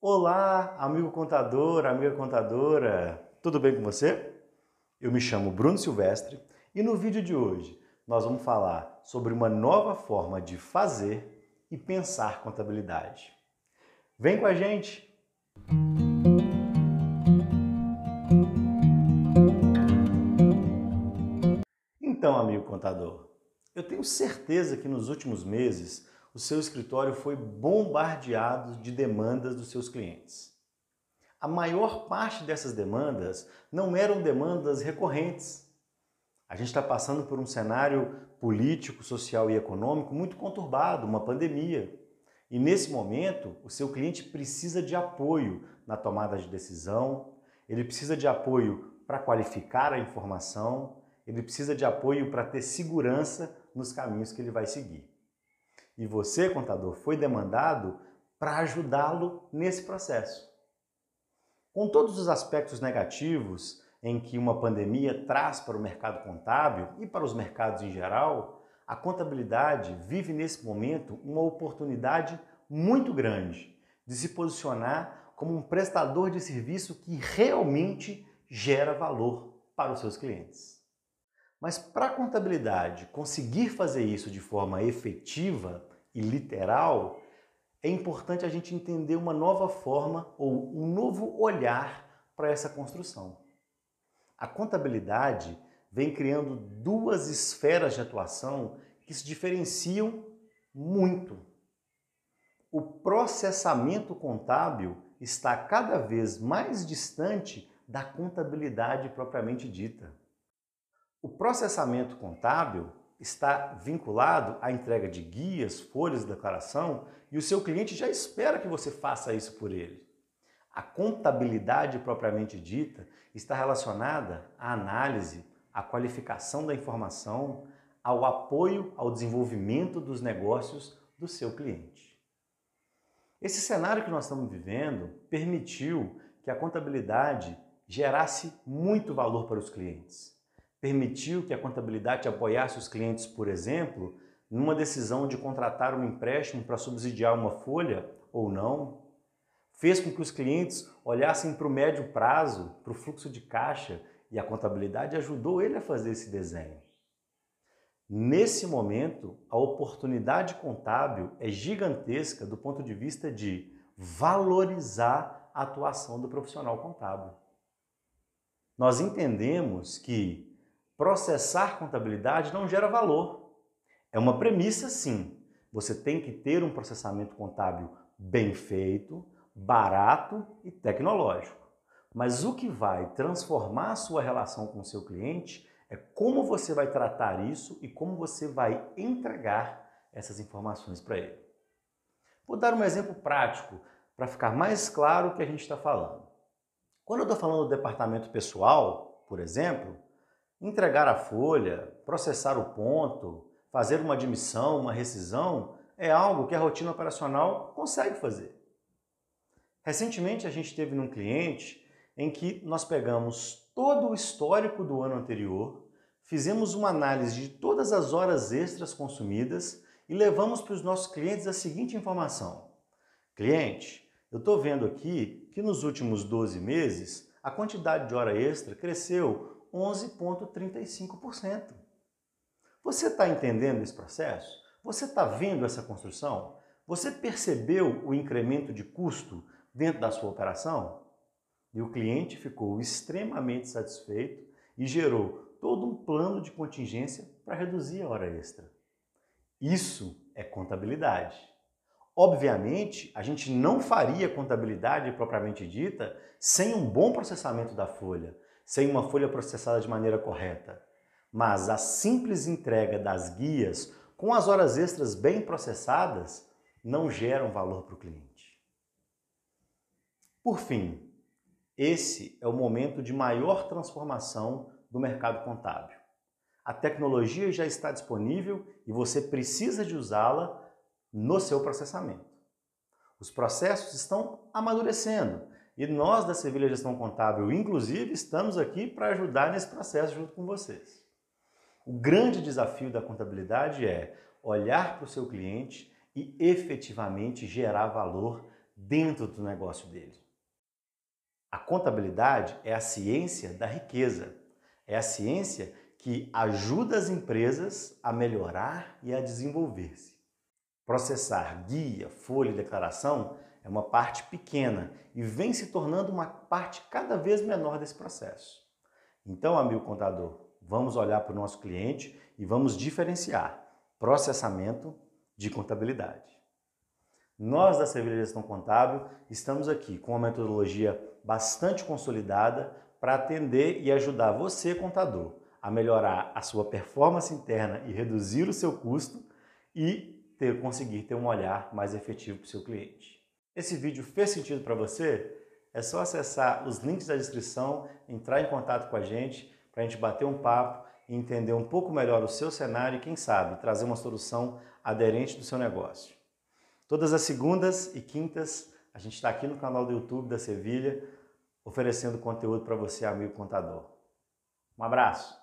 Olá, amigo contador, amiga contadora, tudo bem com você? Eu me chamo Bruno Silvestre e no vídeo de hoje nós vamos falar sobre uma nova forma de fazer e pensar contabilidade. Vem com a gente! Então, amigo contador, eu tenho certeza que nos últimos meses o seu escritório foi bombardeado de demandas dos seus clientes. A maior parte dessas demandas não eram demandas recorrentes. A gente está passando por um cenário político, social e econômico muito conturbado, uma pandemia. E nesse momento, o seu cliente precisa de apoio na tomada de decisão, ele precisa de apoio para qualificar a informação, ele precisa de apoio para ter segurança nos caminhos que ele vai seguir. E você, contador, foi demandado para ajudá-lo nesse processo. Com todos os aspectos negativos em que uma pandemia traz para o mercado contábil e para os mercados em geral, a contabilidade vive nesse momento uma oportunidade muito grande de se posicionar como um prestador de serviço que realmente gera valor para os seus clientes. Mas para a contabilidade conseguir fazer isso de forma efetiva e literal, é importante a gente entender uma nova forma ou um novo olhar para essa construção. A contabilidade vem criando duas esferas de atuação que se diferenciam muito. O processamento contábil está cada vez mais distante da contabilidade propriamente dita. O processamento contábil está vinculado à entrega de guias, folhas de declaração e o seu cliente já espera que você faça isso por ele. A contabilidade propriamente dita está relacionada à análise, à qualificação da informação, ao apoio ao desenvolvimento dos negócios do seu cliente. Esse cenário que nós estamos vivendo permitiu que a contabilidade gerasse muito valor para os clientes permitiu que a contabilidade apoiasse os clientes, por exemplo, numa decisão de contratar um empréstimo para subsidiar uma folha ou não, fez com que os clientes olhassem para o médio prazo, para o fluxo de caixa, e a contabilidade ajudou ele a fazer esse desenho. Nesse momento, a oportunidade contábil é gigantesca do ponto de vista de valorizar a atuação do profissional contábil. Nós entendemos que processar contabilidade não gera valor. É uma premissa, sim. Você tem que ter um processamento contábil bem feito, barato e tecnológico. Mas o que vai transformar a sua relação com o seu cliente é como você vai tratar isso e como você vai entregar essas informações para ele. Vou dar um exemplo prático para ficar mais claro o que a gente está falando. Quando eu estou falando do departamento pessoal, por exemplo, Entregar a folha, processar o ponto, fazer uma admissão, uma rescisão, é algo que a rotina operacional consegue fazer. Recentemente a gente teve num cliente em que nós pegamos todo o histórico do ano anterior, fizemos uma análise de todas as horas extras consumidas e levamos para os nossos clientes a seguinte informação: Cliente, eu estou vendo aqui que nos últimos 12 meses a quantidade de hora extra cresceu 11,35%. Você está entendendo esse processo? Você está vendo essa construção? Você percebeu o incremento de custo dentro da sua operação? E o cliente ficou extremamente satisfeito e gerou todo um plano de contingência para reduzir a hora extra. Isso é contabilidade. Obviamente, a gente não faria contabilidade propriamente dita sem um bom processamento da folha, sem uma folha processada de maneira correta. Mas a simples entrega das guias com as horas extras bem processadas não geram valor para o cliente. Por fim, esse é o momento de maior transformação do mercado contábil. A tecnologia já está disponível e você precisa de usá-la no seu processamento. Os processos estão amadurecendo e nós da Sevilha Gestão Contábil, inclusive, estamos aqui para ajudar nesse processo junto com vocês. O grande desafio da contabilidade é olhar para o seu cliente e efetivamente gerar valor dentro do negócio dele. A contabilidade é a ciência da riqueza, é a ciência que ajuda as empresas a melhorar e a desenvolver-se. Processar guia, folha e declaração é uma parte pequena e vem se tornando uma parte cada vez menor desse processo. Então, amigo contador, vamos olhar para o nosso cliente e vamos diferenciar processamento de contabilidade. Nós da Sevilha Gestão Contábil estamos aqui com uma metodologia bastante consolidada para atender e ajudar você, contador, a melhorar a sua performance interna e reduzir o seu custo e ter, conseguir ter um olhar mais efetivo para o seu cliente. Esse vídeo fez sentido para você? É só acessar os links da descrição, entrar em contato com a gente para a gente bater um papo e entender um pouco melhor o seu cenário e, quem sabe, trazer uma solução aderente do seu negócio. Todas as segundas e quintas, a gente está aqui no canal do YouTube da Sevilha, oferecendo conteúdo para você, amigo contador. Um abraço!